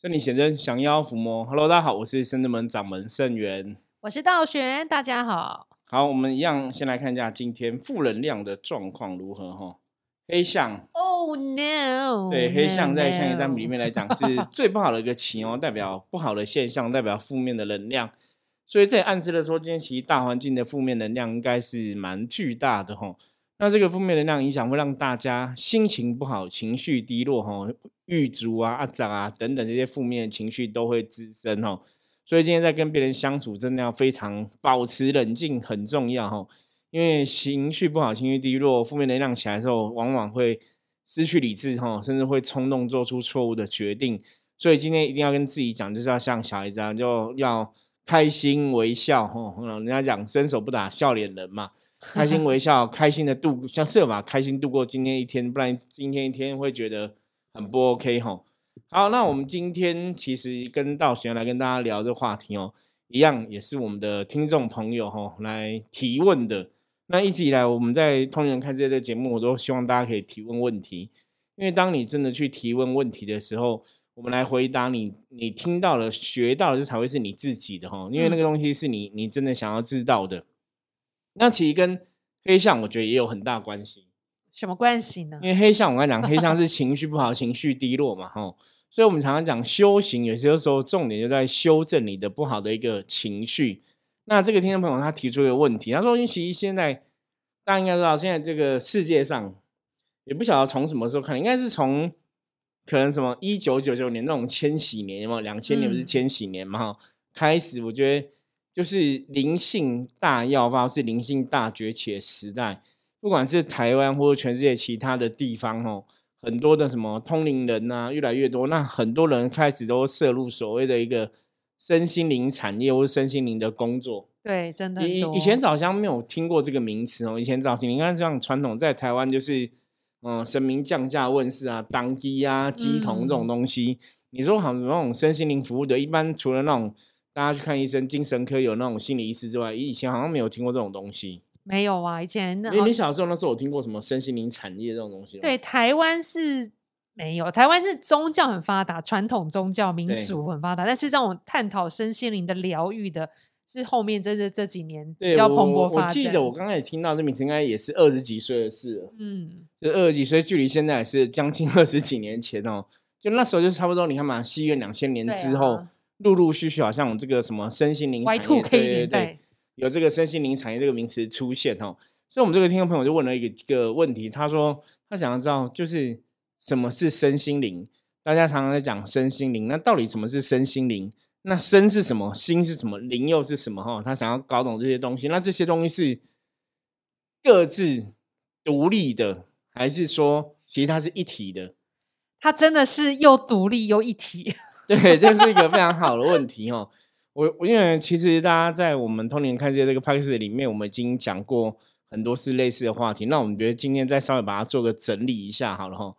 圣灵显真，降妖伏魔。Hello，大家好，我是圣智门掌门圣元。我是道玄，大家好。好，我们一样先来看一下今天负能量的状况如何哈。黑象，Oh no！对，黑象在象象棋占卜里面来讲是最不好的一个棋哦，代表不好的现象，代表负面的能量。所以这也暗示了说，今天其实大环境的负面能量应该是蛮巨大的哈。那这个负面能量影响会让大家心情不好、情绪低落哈，郁卒啊、阿长啊等等这些负面情绪都会滋生哈。所以今天在跟别人相处，真的要非常保持冷静，很重要哈。因为情绪不好、情绪低落、负面能量起来的时候，往往会失去理智哈，甚至会冲动做出错误的决定。所以今天一定要跟自己讲，就是要像小孩子一样，就要开心微笑哈。人家讲伸手不打笑脸人嘛，开心微笑，开心的度，像设法开心度过今天一天，不然今天一天会觉得很不 OK 哈。好，那我们今天其实跟道玄来跟大家聊这话题哦，一样也是我们的听众朋友哈来提问的。那一直以来我们在通人看这个节目，我都希望大家可以提问问题，因为当你真的去提问问题的时候，我们来回答你，你听到了、学到的，这才会是你自己的哈，因为那个东西是你你真的想要知道的。那其实跟黑象，我觉得也有很大关系。什么关系呢？因为黑象，我跟你讲，黑象是情绪不好、情绪低落嘛，吼，所以我们常常讲修行，有些时候重点就在修正你的不好的一个情绪。那这个听众朋友他提出一个问题，他说：“因为其实现在大家应该知道，现在这个世界上也不晓得从什么时候看，应该是从可能什么一九九九年那种千禧年，有没有？两千年不是嗯千禧年嘛？哈、开始我觉得就是灵性大药发，是灵性大崛起的时代。不管是台湾或者全世界其他的地方哦，很多的什么通灵人呐、越来越多，那很多人开始都涉入所谓的一个身心灵产业或者身心灵的工作。对，真的多以以前早像没有听过这个名词哦，以前早期你看这样传统在台湾就是，嗯、神明降价问世啊，当机啊、鸡童这种嗯东西。你说好像那种身心灵服务的，一般除了那种大家去看医生，精神科有那种心理医师之外，以前好像没有听过这种东西。没有啊，以前你你小时候那时候有听过什么身心灵产业这种东西吗？对台湾是没有，台湾是宗教很发达，传统宗教民俗很发达，但是这种探讨身心灵的疗愈的，是后面真的这几年对，比较我我蓬勃发展。我记得我刚才也听到这名词，应该也是二十几岁的事了。嗯，就二十几岁，距离现在也是将近二十几年前哦。就那时候就差不多，你看嘛，西元两千年之后，啊陆陆续续好像有这个什么身心灵产业对对对，有这个身心灵产业这个名词出现哦。所以，我们这个听众朋友就问了一个一个问题，他说他想要知道，就是什么是身心灵？大家常常在讲身心灵，那到底什么是身心灵？那身是什么？心是什么？灵又是什么？哈，他想要搞懂这些东西。那这些东西是各自独立的，还是说其实它是一体的？它真的是又独立又一体。对，这是一个非常好的问题哦。我我因为其实大家在我们通年看世界这个 p a c 里面，我们已经讲过很多次类似的话题。那我们觉得今天再稍微把它做个整理一下好了哈。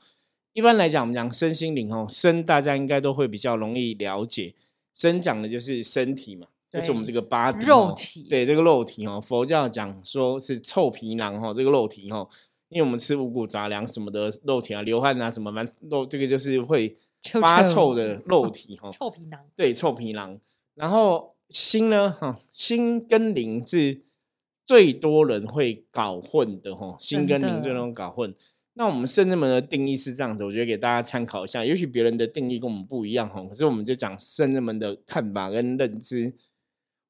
一般来讲，我们讲身心灵哦，身大家应该都会比较容易了解。身讲的就是身体嘛，就是我们对这个 body 哦肉体对这个肉体哦，佛教讲说是臭皮囊哦，这个肉体哦，因为我们吃五谷杂粮什么的肉体啊，流汗啊什么，反正肉这个就是会臭发臭臭的肉体哈、哦。臭皮囊。对，臭皮囊。然后心呢，哈，心跟灵是最多人会搞混的哈，心跟灵最多人搞混。那我们圣人们的定义是这样子，我觉得给大家参考一下。也许别人的定义跟我们不一样哈，可是我们就讲圣人们的看法跟认知。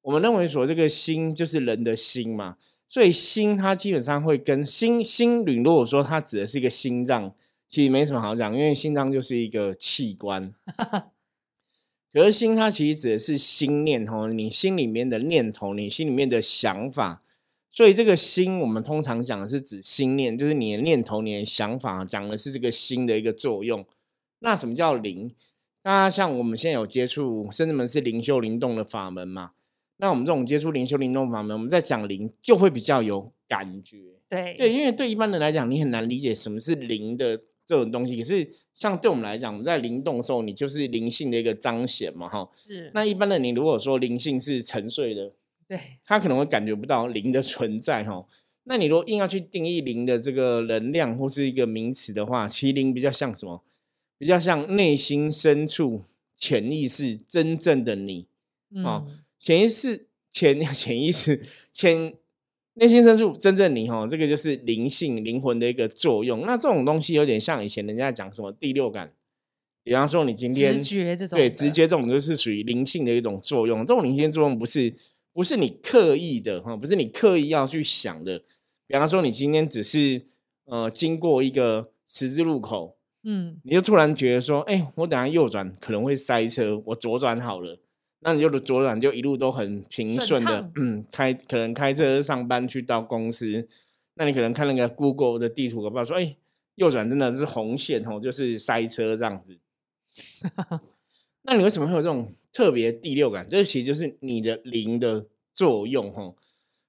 我们认为说这个心就是人的心嘛，所以心它基本上会跟心心灵，如果说它指的是一个心脏，其实没什么好讲，因为心脏就是一个器官。可是心它其实指的是心念哦，你心里面的念头，你心里面的想法。所以这个心，我们通常讲的是指心念，就是你的念头、你的想法，讲的是这个心的一个作用。那什么叫灵？大家像我们现在有接触，甚至们是灵修灵动的法门嘛？那我们这种接触灵修灵动法门，我们在讲灵就会比较有感觉。对对，因为对一般人来讲，你很难理解什么是灵的这种东西。可是像对我们来讲，我们在灵动的时候，你就是灵性的一个彰显嘛，哈。是那一般的你如果说灵性是沉睡的，对 他可能会感觉不到灵的存在，哈。那你如果硬要去定义灵的这个能量或是一个名词的话，其实灵比较像什么？比较像内心深处潜意识真正的你。啊嗯，潜意识、潜 潜意识、潜内心深处真正你哈，这个就是灵性、灵魂的一个作用。那这种东西有点像以前人家讲什么第六感，比方说你今天直觉这种对直觉这种就是属于灵性的一种作用。这种灵性作用不是不是你刻意的哈，不是你刻意要去想的。比方说你今天只是呃经过一个十字路口，嗯你就突然觉得说，哎、我等下右转可能会塞车，我左转好了。那你就左转就一路都很平顺顺的畅，嗯，开可能开车上班去到公司，那你可能看那个 Google 的地图，搞不好说，哎、右转真的是红线哦，就是塞车这样子。那你为什么会有这种特别第六感？这其实就是你的灵的作用哦。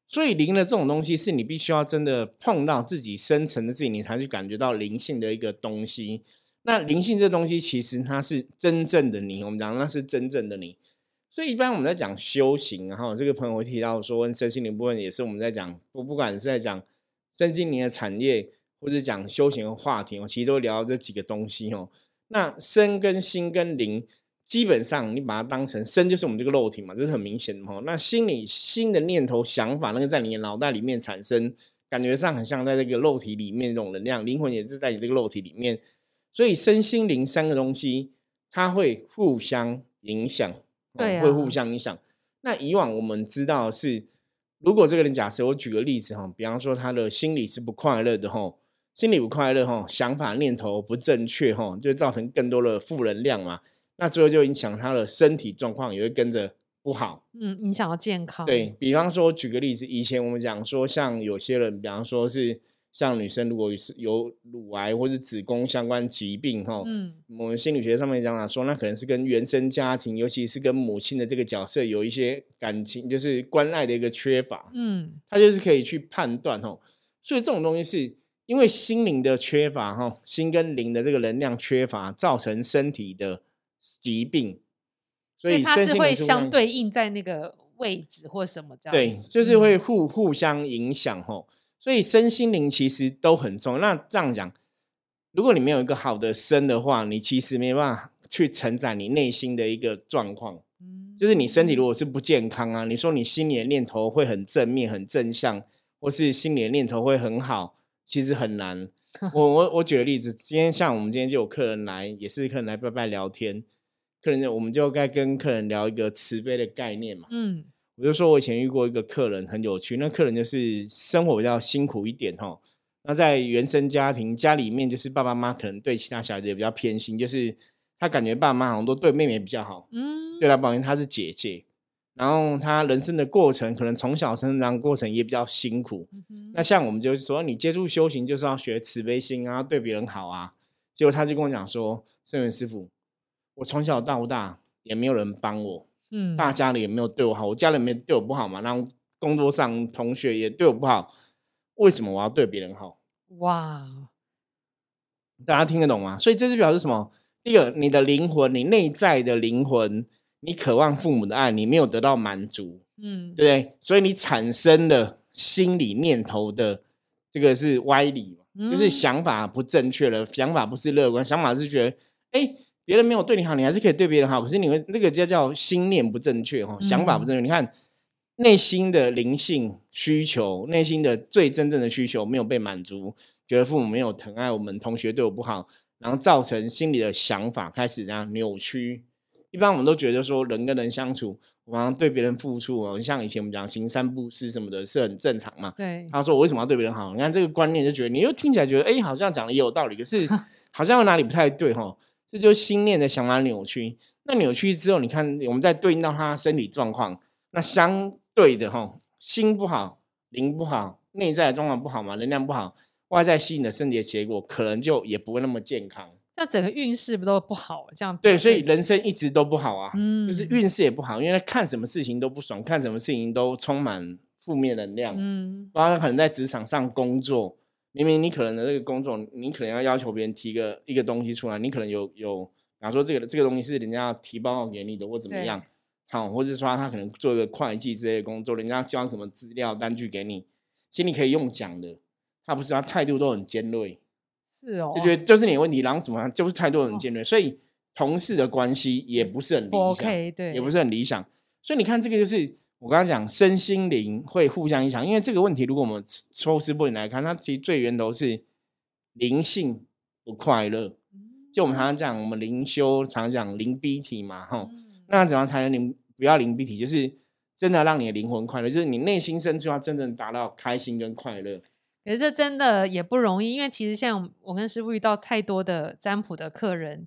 所以灵的这种东西，是你必须要真的碰到自己深层的自己，你才去感觉到灵性的一个东西。那灵性这东西，其实它是真正的你，我们讲那是真正的你。所以一般我们在讲修行，然后这个朋友提到说，身心灵部分也是我们在讲，不不管是在讲身心灵的产业，或者讲修行的话题，我，其实都聊到这几个东西哦。那身跟心跟灵，基本上你把它当成身就是我们这个肉体嘛，这是很明显的哈。那心里新的念头、想法，那个在你的脑袋里面产生，感觉上很像在这个肉体里面这种能量，灵魂也是在你这个肉体里面，所以身心灵三个东西，它会互相影响，会互啊相影响。那以往我们知道是，如果这个人假设我举个例子哈，比方说他的心理是不快乐的哈，心理不快乐哈，想法念头不正确哈，就造成更多的负能量嘛。那最后就影响他的身体状况，也会跟着不好。嗯，影响到健康。对比方说，举个例子，以前我们讲说，像有些人，比方说是像女生，如果是有乳癌或是子宫相关疾病哈，嗯我们心理学上面讲啊，说那可能是跟原生家庭，尤其是跟母亲的这个角色有一些感情，就是关爱的一个缺乏。嗯他就是可以去判断哈。所以这种东西是因为心灵的缺乏哈，心跟灵的这个能量缺乏，造成身体的疾病。所以它是会相对应在那个位置或什么这样对，就是会嗯互互相影响吼。所以身心灵其实都很重要。那这样讲，如果你没有一个好的身的话，你其实没办法去承载你内心的一个状况。嗯就是你身体如果是不健康啊，你说你心里的念头会很正面、很正向，或是心里的念头会很好，其实很难。我我我举个例子，今天像我们今天就有客人来，也是客人来拜拜聊天，客人就我们就该跟客人聊一个慈悲的概念嘛。嗯我就说我以前遇过一个客人很有趣，那客人就是生活比较辛苦一点哈。那在原生家庭家里面，就是爸爸妈妈可能对其他小孩子也比较偏心，就是他感觉爸爸妈好像都对妹妹比较好，嗯，对他抱怨她是姐姐，然后他人生的过程可能从小成长过程也比较辛苦。嗯哼那像我们就是说，你接触修行就是要学慈悲心啊，对别人好啊。结果他就跟我讲说，圣元师傅，我从小到大也没有人帮我，嗯大家里也没有对我好，我家里面对我不好嘛，然后工作上同学也对我不好，为什么我要对别人好？哇，大家听得懂吗？所以这是表示什么？第一个，你的灵魂，你内在的灵魂，你渴望父母的爱，你没有得到满足，嗯对不对？所以你产生了心理念头的这个是歪理嘛，就是嗯想法不正确了，想法不是乐观，想法是觉得，哎，别人没有对你好，你还是可以对别人好，可是你们这个叫叫心念不正确哈，想法不正确。你看内心的灵性需求，内心的最真正的需求没有被满足，觉得父母没有疼爱我们，同学对我不好，然后造成心里的想法开始这样扭曲。一般我们都觉得说人跟人相处，我好像对别人付出哦，像以前我们讲行善布施什么的，是很正常嘛。对，他说我为什么要对别人好？你看这个观念就觉得你又听起来觉得哎、诶好像讲的也有道理，可是 好像有哪里不太对哈。这就是心念的想法扭曲。那扭曲之后，你看我们再对应到他身体状况，那相对的哈，心不好，灵不好，内在的状况不好嘛，能量不好，外在吸引的身体的结果，可能就也不会那么健康。那整个运势不都不好？这样对，所以人生一直都不好啊，就是嗯运势也不好，因为他看什么事情都不爽，看什么事情都充满负面能量。嗯包括可能在职场上工作，明明你可能的这个工作，你可能要要求别人提个一个东西出来，你可能有有，比方说这个这个东西是人家要提报告给你的，或怎么样，好，或者说他可能做一个会计之类的工作，人家交什么资料单据给你，其实你可以用讲的，他不是他态度都很尖锐，是哦，就觉得就是你的问题，然后什么就是态度很尖锐，所以同事的关系也不是很理想 OK，对，也不是很理想。所以你看，这个就是我刚刚讲身心灵会互相影响，因为这个问题，如果我们抽丝剥茧来看，它其实最源头是灵性不快乐。就我们常常讲，我们灵修常讲灵逼体嘛，哈，嗯那怎样才能灵不要灵逼体？就是真的让你的灵魂快乐，就是你内心深处要真正达到开心跟快乐。可是这真的也不容易，因为其实像我跟师傅遇到太多的占卜的客人，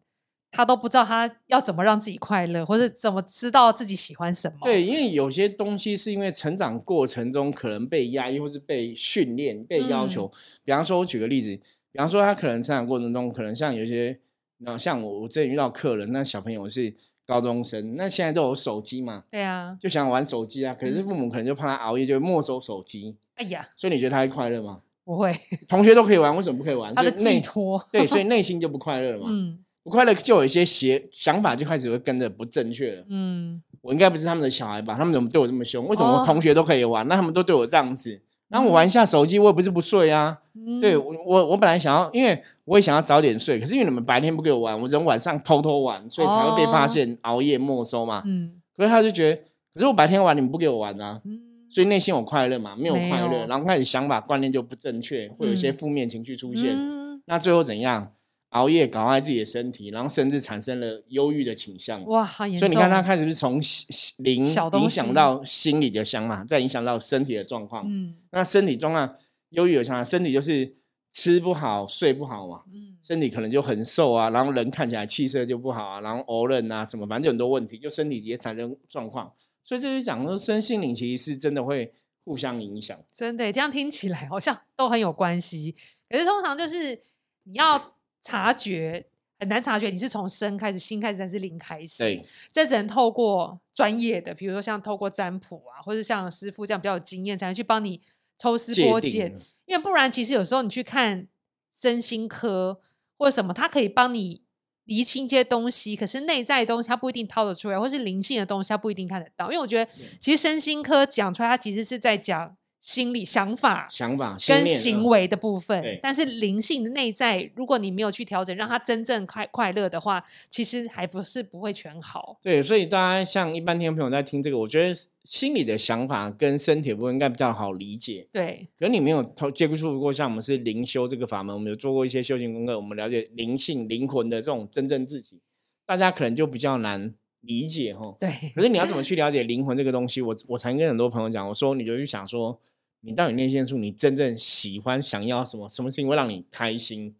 他都不知道他要怎么让自己快乐，或者怎么知道自己喜欢什么。对，因为有些东西是因为成长过程中可能被压抑，或是被训练、被要求。比方说，我举个例子，比方说他可能成长过程中，可能像有些，那像我我之前遇到客人，那小朋友是高中生，那现在都有手机嘛，对啊，就想玩手机啊，可是父母可能就怕他熬夜，就会没收手机。哎呀，所以你觉得他会快乐吗？不会，同学都可以玩，为什么不可以玩？他的寄托。对，所以内心就不快乐了嘛。嗯不快乐就有一些邪想法，就开始会跟着不正确了。嗯，我应该不是他们的小孩吧？他们怎么对我这么凶？为什么同学都可以玩，那他们都对我这样子？然后我玩一下手机，我也不是不睡啊。对嗯我，我我本来想要，因为我也想要早点睡，可是因为你们白天不给我玩，我只能晚上偷偷玩，所以才会被发哦现熬夜没收嘛。嗯可是他就觉得，可是我白天玩，你们不给我玩啊，嗯，所以内心有快乐嘛？没有快乐，然后开始想法观念就不正确，会有一些嗯负面情绪出现。嗯那最后怎样？熬夜搞坏自己的身体，然后甚至产生了忧郁的倾向。哇，好严重。所以你看，他开始是从心心灵影响到心理的想法，再影响到身体的状况。嗯那身体状况忧郁有想法，身体就是吃不好、睡不好嘛，嗯身体可能就很瘦啊，然后人看起来气色就不好啊，然后偶冷啊什么，反正就很多问题，就身体也产生状况。所以这就讲说，身心灵其实是真的会互相影响。真的耶这样听起来好像都很有关系，可是通常就是你要察觉。很难察觉你是从身开始、心开始还是零开始。对，这只能透过专业的，比如说像透过占卜啊，或者像师傅这样比较有经验，才能去帮你抽丝剥茧。因为不然，其实有时候你去看身心科或者什么，它可以帮你厘清一些东西，可是内在的东西它不一定掏得出来，或是灵性的东西它不一定看得到。因为我觉得，其实身心科讲出来，它其实是在讲心理想法。想法、跟行为的部分对，但是灵性的内在，如果你没有去调整，让它真正快快乐的话，其实还不是不会全好。对，所以大家像一般听众朋友在听这个，我觉得心理的想法跟身体的部分应该比较好理解。对，可是你没有投接触过，像我们是灵修这个法门，我们有做过一些修行功课，我们了解灵性、灵魂的这种真正自己，大家可能就比较难理解哈。对，可是你要怎么 去了解灵魂这个东西？我我常跟很多朋友讲，我说你就去想说，你到底内心深处你真正喜欢、想要什么？什么事情会让你开心？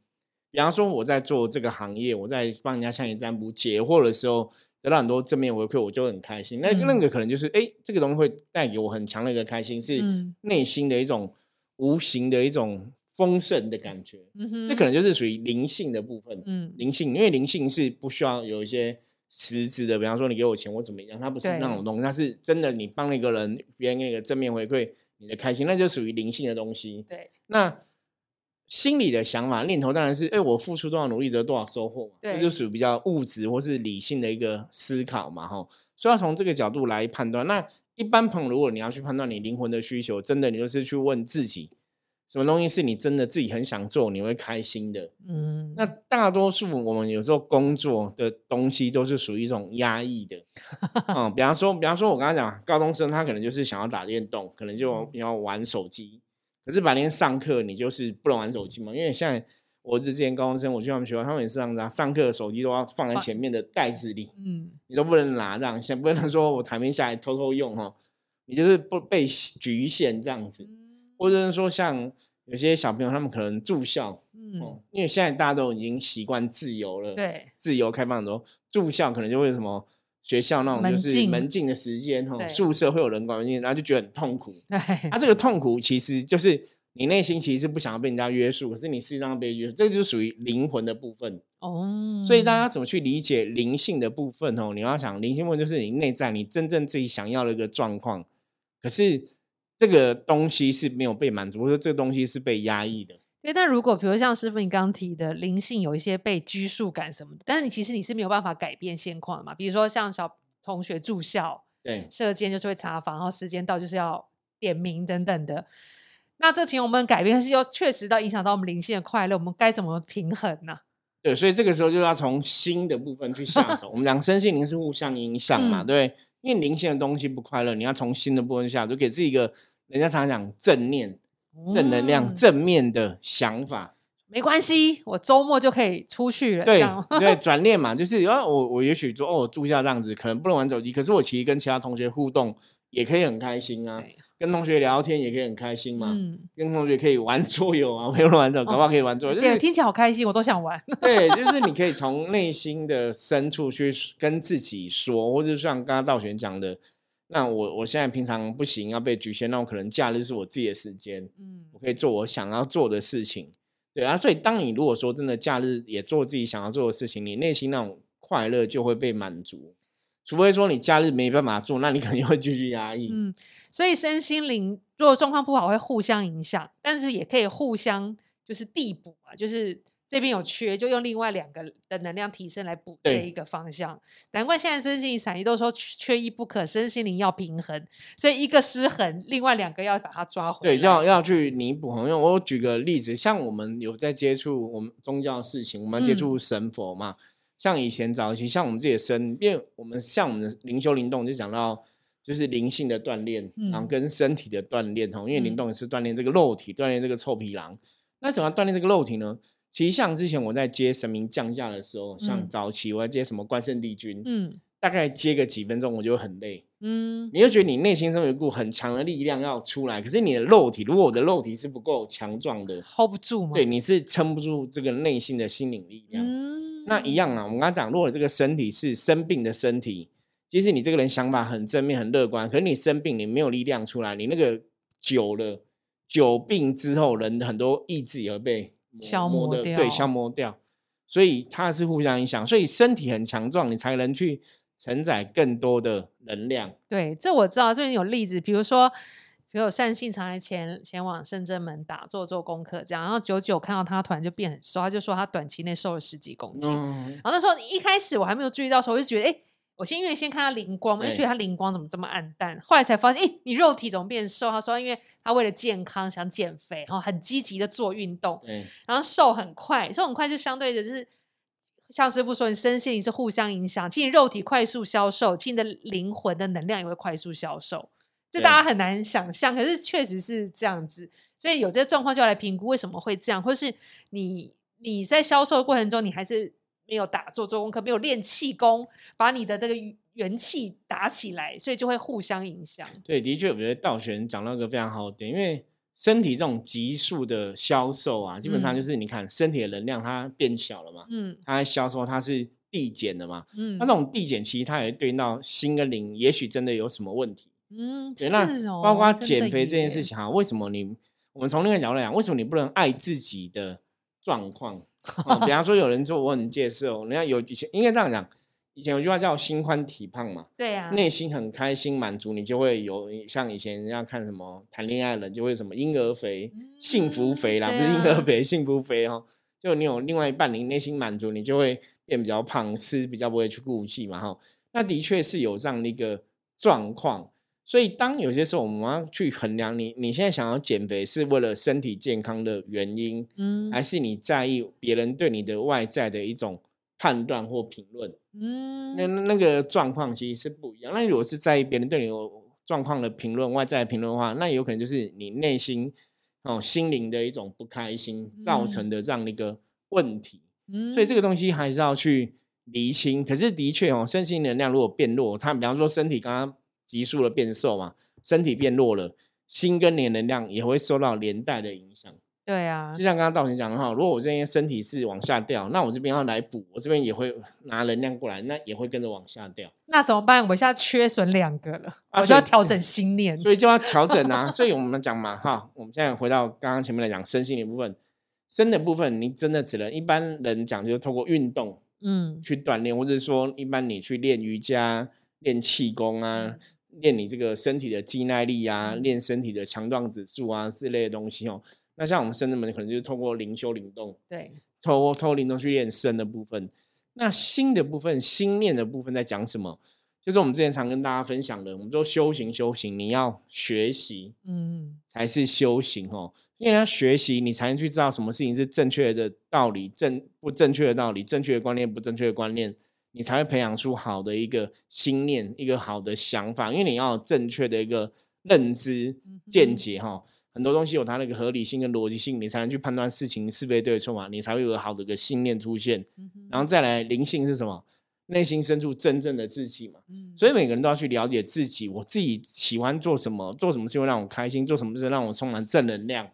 比方说我在做这个行业，我在帮人家向你占卜解惑的时候，得到很多正面回馈，我就很开心。那嗯那个可能就是，哎、这个东西会带给我很强的一个开心，是嗯内心的一种无形的一种丰盛的感觉。嗯，这可能就是属于灵性的部分。嗯灵性，因为灵性是不需要有一些实质的，比方说你给我钱，我怎么样，它不是那对种东西，它是真的你帮了一个人，别人给你个正面回馈，你的开心，那就属于灵性的东西。对那心里的想法念头当然是，哎、我付出多少努力得多少收获嘛，这就属于比较物质或是理性的一个思考嘛，哈。所以要从这个角度来判断。那一般朋友，如果你要去判断你灵魂的需求，真的你就是去问自己，什么东西是你真的自己很想做，你会开心的。嗯，那大多数我们有时候工作的东西都是属于一种压抑的，嗯，比方说，比方说，我刚刚讲高中生，他可能就是想要打电动，可能就要玩手机，可是白天上课你就是不能玩手机嘛，因为现在我之前高中生，我去他们学校，他们也是这样子啊，上课手机都要放在前面的袋子里，嗯。你都不能拿这样，先不能说我台面下来偷偷用哈，你就是不被局限这样子，或者是说像有些小朋友他们可能住校。嗯哦，因为现在大家都已经习惯自由了，，对自由开放很多，住校可能就会什么学校那种就是门禁的时间哈，宿舍会有人管门禁，然后就觉得很痛苦。对啊，这个痛苦其实就是你内心其实是不想要被人家约束，可是你事实际上被约束，这个就属于灵魂的部分。哦，所以大家怎么去理解灵性的部分哦？你要想灵性部分就是你内在你真正自己想要的一个状况，可是这个东西是没有被满足，或者这个东西是被压抑的。对，但如果比如像师傅你刚刚提的灵性有一些被拘束感什么的，但是你其实你是没有办法改变现况的嘛。比如说像小同学住校，对，射监就是会查房，然后时间到就是要点名等等的。那这情况我们改变，但是又确实到影响到我们灵性的快乐，我们该怎么平衡呢、对，所以这个时候就要从心的部分去下手。我们讲身心灵是互相影响嘛，嗯对，因为零星的东西不快乐，你要从新的部分下，就给自己一个人家常常讲正念、正能量、嗯正面的想法。没关系，我周末就可以出去了。这对对，转念嘛，就是啊，我我也许说哦，我住下这样子，可能不能玩手机，可是我其实跟其他同学互动也可以很开心啊，对跟同学聊天也可以很开心嘛。嗯，跟同学可以玩桌游啊，没有玩桌，搞不好可以玩桌游，就是对，听起来好开心，我都想玩。对，就 是你可以从内心的深处去跟自己说，或者像刚刚道玄讲的，那我我现在平常不行，要被局限，那我可能假日是我自己的时间，嗯我可以做我想要做的事情，对啊，所以当你如果说真的假日也做自己想要做的事情，你内心那种快乐就会被满足。除非说你假日没办法做，那你可能又会继续压抑。嗯，所以身心灵如果状况不好会互相影响，但是也可以互相就是递补啊，就是这边有缺，就用另外两个的能量提升来补这一个方向。难怪现在身心灵产业都说缺缺一不可，身心灵要平衡，所以一个失衡，另外两个要把它抓回来。对，要要去弥补。因为我举个例子，像我们有在接触我们宗教的事情，我们接嗯触神佛嘛。像以前早期，像我们自己的身，因为我们像我们的灵修灵动，就讲到就是灵性的锻炼，然后嗯跟身体的锻炼哦。因为灵嗯动也是锻炼这个肉体，锻炼这个臭皮囊。那怎么样锻炼这个肉体呢？其实像之前我在接神明降价的时候，像嗯早期我要接什么关圣帝君，嗯大概接个几分钟我就会很累。嗯你就觉得你内心中有一股很强的力量要出来，可是你的肉体，如果我的肉体是不够强壮的，，hold 不住吗。对，你是撑不住这个内心的心灵力量。嗯，那一样啊，我们刚刚讲，如果这个身体是生病的身体，即使你这个人想法很正面、很乐观，可是你生病，你没有力量出来，你那个久了，久病之后，人的很多意志也会被消磨掉对，消磨掉。所以它是互相影响，所以身体很强壮，你才能去承载更多的能量。对，这我知道，这边有例子，比如说，比如有善信常来前前往圣真门打坐做功课，这样，然后久久看到他突然就变很瘦，他就说他短期内瘦了十几公斤。嗯，然后那时候一开始我还没有注意到的时候，我就觉得，哎，我先因为先看他灵光嘛，就对觉得他灵光怎么这么暗淡，后来才发现，哎，你肉体怎么变瘦？他说，因为他为了健康想减肥，然后很积极的做运动，然后瘦很快，瘦很快就相对的就是。像师傅说，你身心灵是互相影响，其实你肉体快速消瘦，其实你的灵魂的能量也会快速消瘦。这大家很难想象，可是确实是这样子。所以有这些状况就要来评估为什么会这样，或是你你在销售的过程中，你还是没有打做做功课，没有练气功，把你的这个元气打起来，所以就会互相影响。对，的确，我觉得道玄讲到一个非常好的点，因为身体这种急速的消瘦啊，基本上嗯就是你看身体的能量它变小了嘛，嗯它在销售它是递减的嘛，嗯，那这种递减其实它也会对应到心跟灵，也许真的有什么问题。嗯对，那包括减肥这件事情哈，为什么你我们从另一个角度来讲，为什么你不能爱自己的状况？哦比方说有人说我很接受，人家有以前应该这样讲，以前有句话叫心宽体胖嘛，对啊，内心很开心满足，你就会有像以前人家看什么谈恋爱的人就会什么婴儿肥、幸福肥啦，嗯不是婴儿肥，幸福肥哦。就你有另外一半，你内心满足，你就会变比较胖，吃比较不会去顾忌嘛哈。那的确是有这样的一个状况，所以当有些时候我们要去衡量你，你现在想要减肥是为了身体健康的原因，嗯还是你在意别人对你的外在的一种判断或评论？嗯那那个状况其实是不一样。那如果是在意别人对你有状况的评论、外在的评论的话，那有可能就是你内心哦心灵的一种不开心造成的这样的一个问题。所以这个个东西还是要去厘清。可是的确哦，身心能量如果变弱，它比方说身体刚刚急速的变瘦嘛，身体变弱了，心跟你的能量也会受到连带的影响。对啊就，像刚刚道贤讲的哈，如果我这边身体是往下掉，那我这边要来补，我这边也会拿能量过来，那也会跟着往下掉。那怎么办？我现在缺损两个了，啊我就要调整心念。所以就要调整啊。所以我们讲嘛，哈，我们现在回到刚刚前面来讲身心的部分，身的部分，你真的只能一般人讲，就是透过运动嗯去锻炼，或者是说一般你去练瑜伽、练气功啊，练你这个身体的肌耐力啊，练身体的强壮指数啊之类的东西哦。那像我们深圳门可能就是透过灵修灵动，对，透过透过灵动去练身的部分。那心的部分，心念的部分在讲什么？就是我们之前常跟大家分享的，我们说修行修行，你要学习嗯才是修行哦，因为要学习，你才能去知道什么事情是正确的道理，正不正确的道理，正确的观念不正确的观念，你才会培养出好的一个心念，一个好的想法，因为你要有正确的一个认知见解哈。很多东西有它那个合理性跟逻辑性，你才能去判断事情是非对错嘛，你才会有好的一个信念出现。然后再来灵性是什么？内心深处真正的自己嘛。嗯所以每个人都要去了解自己，我自己喜欢做什么，做什么事会让我开心，做什么事让我充满正能量。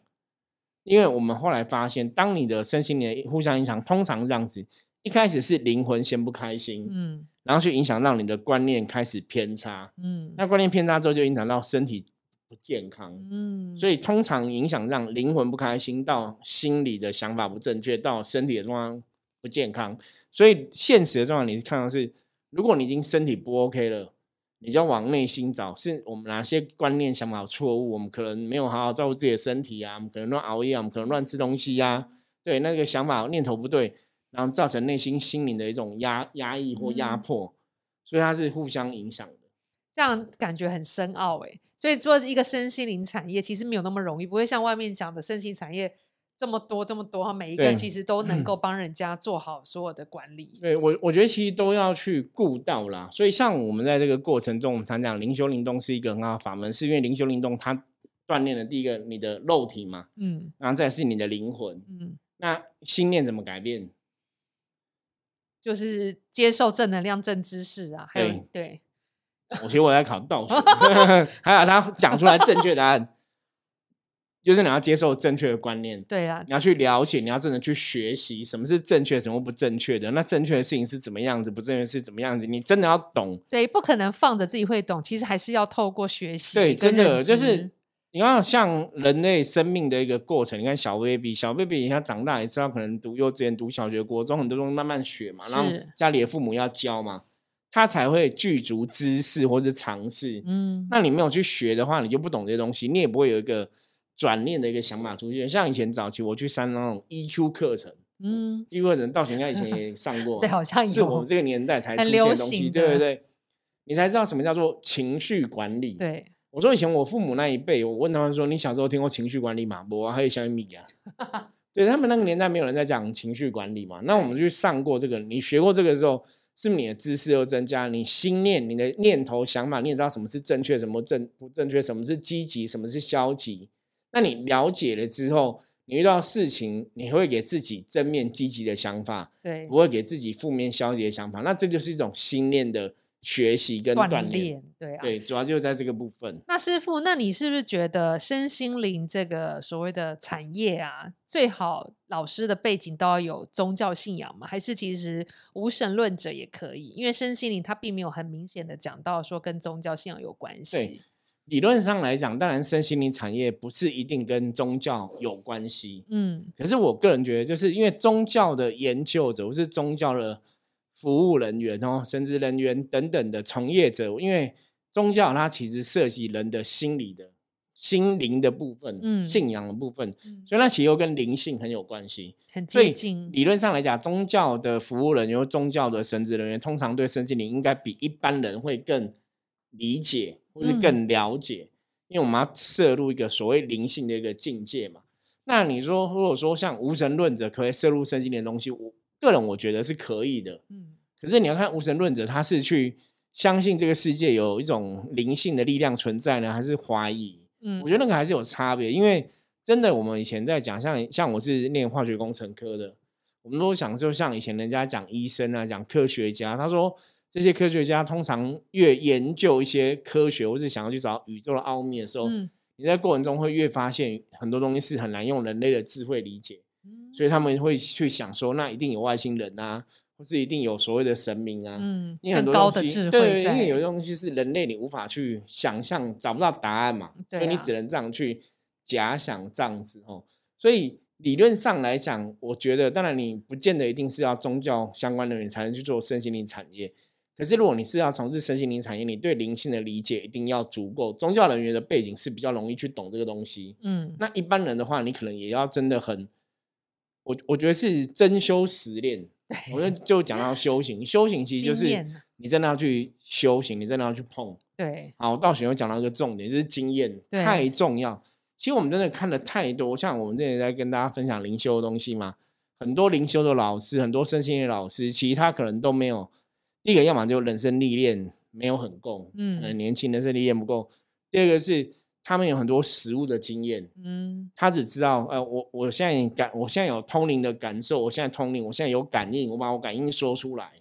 因为我们后来发现，当你的身心灵互相影响，通常这样子，一开始是灵魂先不开心，嗯然后去影响到你的观念开始偏差，嗯那观念偏差之后就影响到身体不健康。嗯，所以通常影响让灵魂不开心，到心理的想法不正确，到身体的状况不健康。所以现实的状况，你看到是，如果你已经身体不 OK 了，你就要往内心找，是我们哪些观念想法错误，我们可能没有好好照顾自己的身体啊，我们可能乱熬夜啊，我们可能乱吃东西呀、对，那个想法念头不对，然后造成内心心灵的一种压压抑或压嗯迫，所以它是互相影响的。这样感觉很深奥哎。所以做一个身心灵产业，其实没有那么容易，不会像外面讲的身心产业这么多这么多，每一个对其实都能够帮人家做好所有的管理。对我，我觉得其实都要去顾到啦。所以像我们在这个过程中，我们常讲灵修灵动是一个很好的法门，是因为灵修灵动它锻炼了第一个你的肉体嘛，嗯然后再来是你的灵魂。嗯，那心念怎么改变？就是接受正能量、正知识啊，还有对，我其实我在考倒数 还有他讲出来正确答案，就是你要接受正确的观念，对啊，你要去了解，你要真的去学习什么是正确，什么不正确的。那正确的事情是怎么样子，不正确是怎么样子，你真的要懂。对，不可能放着自己会懂，其实还是要透过学习对，真的就是知你看，像人类生命的一个过程，你看小 baby，小 baby 他长大也知道，可能读幼稚园、读小学、国中，很多东西慢慢学嘛，然后家里的父母要教嘛，他才会具足知识或者尝试。嗯，那你没有去学的话，你就不懂这些东西，你也不会有一个转念的一个想法出现。像以前早期我去上那种 EQ 课程嗯，，EQ 课程到现在以前也上过 嘛，对好像有是我们这个年代才出现的东西，对对对，你才知道什么叫做情绪管理。对，我说以前我父母那一辈，我问他们说：“你小时候听过情绪管理吗？”我还有小米啊，对他们那个年代没有人在讲情绪管理嘛。那我们去上过这个，你学过这个之后，是不是你的知识又增加？你心念、你的念头、想法，你也知道什么是正确，什么正不正确，什么是积极，什么是消极。那你了解了之后，你遇到事情，你会给自己正面积极的想法，对不，会给自己负面消极的想法。那这就是一种心念的学习跟锻锻炼。炼，对啊，对，主要就是在这个部分。那师傅，那你是不是觉得身心灵这个所谓的产业啊，最好老师的背景都要有宗教信仰吗？还是其实无神论者也可以？因为身心灵它并没有很明显的讲到说跟宗教信仰有关系。理论上来讲，当然身心灵产业不是一定跟宗教有关系，嗯可是我个人觉得，就是因为宗教的研究者或是宗教的服务人员哦，神职人员等等的从业者，因为宗教它其实涉及人的心理的心灵的部分，嗯信仰的部分，嗯所以它其实又跟灵性很有关系。很所以接近。理论上来讲，宗教的服务人员、或宗教的神职人员，通常对身心灵应该比一般人会更理解，或是嗯更了解，因为我们要摄入一个所谓灵性的一个境界嘛。那你说，如果说像无神论者可以摄入身心灵的东西，我个人我觉得是可以的。嗯可是你要看无神论者，他是去相信这个世界有一种灵性的力量存在呢，还是怀疑？嗯，我觉得那个还是有差别，因为真的我们以前在讲，像像我是念化学工程科的，我们都想就像以前人家讲医生啊，讲科学家，他说这些科学家通常越研究一些科学，或是想要去找宇宙的奥秘的时候，嗯你在过程中会越发现很多东西是很难用人类的智慧理解，嗯所以他们会去想说，那一定有外星人啊，或是一定有所谓的神明啊，嗯，因为很多东西，高的智对，因为有些东西是人类你无法去想象，找不到答案嘛，所以你只能这样去假想这样子哦。所以理论上来讲，我觉得当然你不见得一定是要宗教相关的人才能去做身心灵产业。可是如果你是要从事身心灵产业，你对灵性的理解一定要足够。宗教人员的背景是比较容易去懂这个东西。嗯那一般人的话，你可能也要真的很，我我觉得是真修实练。我觉得就讲到修行，修行其实就是你真的要去修行，你真的要去碰。对，好，到时候讲到一个重点，就是经验太重要。其实我们真的看了太多，像我们之前在跟大家分享灵修的东西嘛，很多灵修的老师，很多身心的老师，其实他可能都没有。第一个，要么就人生历练没有很够，嗯嗯，年轻人生历练不够。第二个是他们有很多实物的经验，嗯。他只知道，呃，我我现在感，我现在有通灵的感受，我现在通灵，我现在有感应，我把我感应说出来。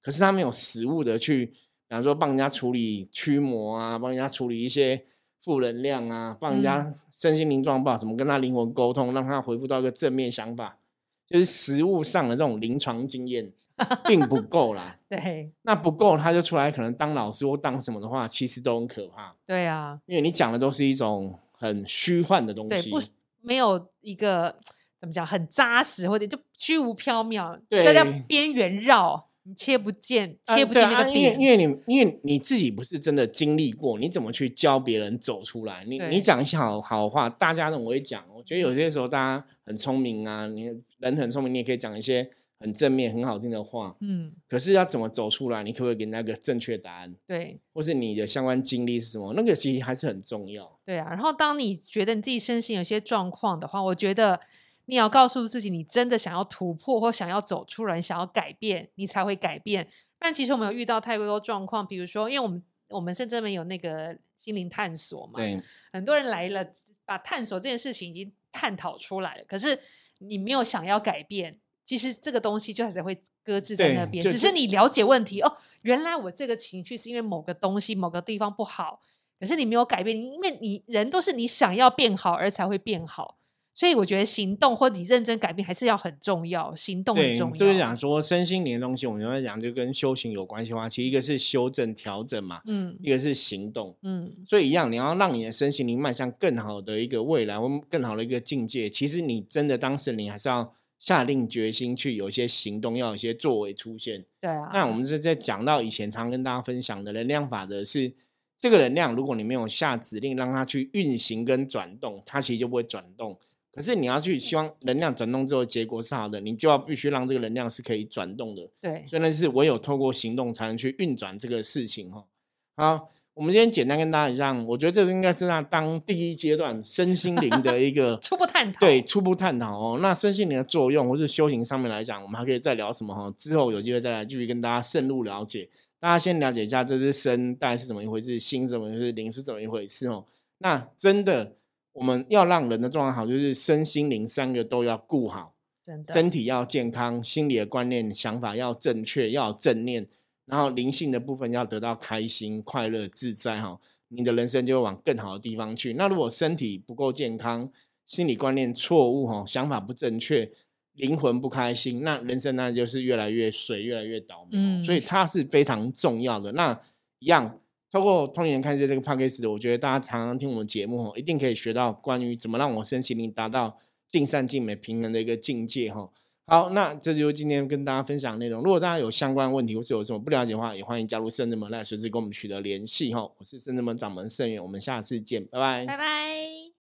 可是他没有实物的去，比方说帮人家处理驱魔啊，帮人家处理一些负能量啊，帮人家身心灵状况怎么跟他灵魂沟通，让他回复到一个正面想法，就是实物上的这种临床经验 并不够啦。对那不够，他就出来可能当老师或当什么的话，其实都很可怕，对啊，因为你讲的都是一种很虚幻的东对，西。不没有一个怎么讲很扎实，或者就虚无缥缈，对在那边缘绕，你切不见，啊切不对啊因为进那个点。因为你因为你自己不是真的经历过，你怎么去教别人走出来？你对你讲一些好好话，大家都会讲。我觉得有些时候大家很聪明啊，你人很聪明，你也可以讲一些很正面、很好听的话。嗯，可是要怎么走出来？你可不可以给人家一个正确答案，对或是你的相关经历是什么？那个其实还是很重要。对啊。然后当你觉得你自己身心有些状况的话，我觉得你要告诉自己，你真的想要突破或想要走出来，想要改变，你才会改变。但其实我们有遇到太多状况，比如说，因为我们我们甚至没有那个心灵探索嘛，对很多人来了，把探索这件事情已经探讨出来了，可是你没有想要改变，其实这个东西就还是会搁置在那边。只是你了解问题哦，原来我这个情绪是因为某个东西、某个地方不好，可是你没有改变，因为你人都是你想要变好而才会变好。所以我觉得行动或你认真改变还是要很重要，行动很，重要。就是讲说身心灵的东西，我们在讲就跟修行有关系的话，其实一个是修正调整嘛，嗯一个是行动。嗯，所以一样，你要让你的身心灵迈向更好的一个未来，或更好的一个境界。其实你真的当时你，还是要下定决心去有一些行动，要有一些作为出现。对啊。那我们是在讲到以前常跟大家分享的能量法则是，这个能量如果你没有下指令让它去运行跟转动，它其实就不会转动。可是你要去希望能量转动之后结果是好的，你就要必须让这个能量是可以转动的。对所以呢，是唯有透过行动才能去运转这个事情哈。好，我们今天简单跟大家一样，我觉得这应该是那当第一阶段身心灵的一个 初步探讨。对初步探讨哦。那身心灵的作用或是修行上面来讲，我们还可以再聊什么哈？之后有机会再来继续跟大家深入了解。大家先了解一下这是身大概是怎么一回事，心怎么一回事，灵是怎么一回事哦。那真的我们要让人的状态好，就是身心灵三个都要顾好。真的身体要健康，心理的观念、想法要正确，要正念，然后灵性的部分要得到开心、快乐、自在哈，你的人生就会往更好的地方去。那如果身体不够健康，心理观念错误哈，想法不正确，灵魂不开心，那人生那就是越来越水，越来越倒霉哦。所以嗯它是非常重要的。那一样。透过通灵人看世界这个 p a c k a g e 的，我觉得大家常常听我们节目哦，一定可以学到关于怎么让我身心灵达到尽善尽美、平衡的一个境界哈。好，那这就是今天跟大家分享内容。如果大家有相关问题或是有什么不了解的话，也欢迎加入圣人门来随时跟我们取得联系哈。我是圣人门掌门盛远，我们下次见，拜拜。拜拜。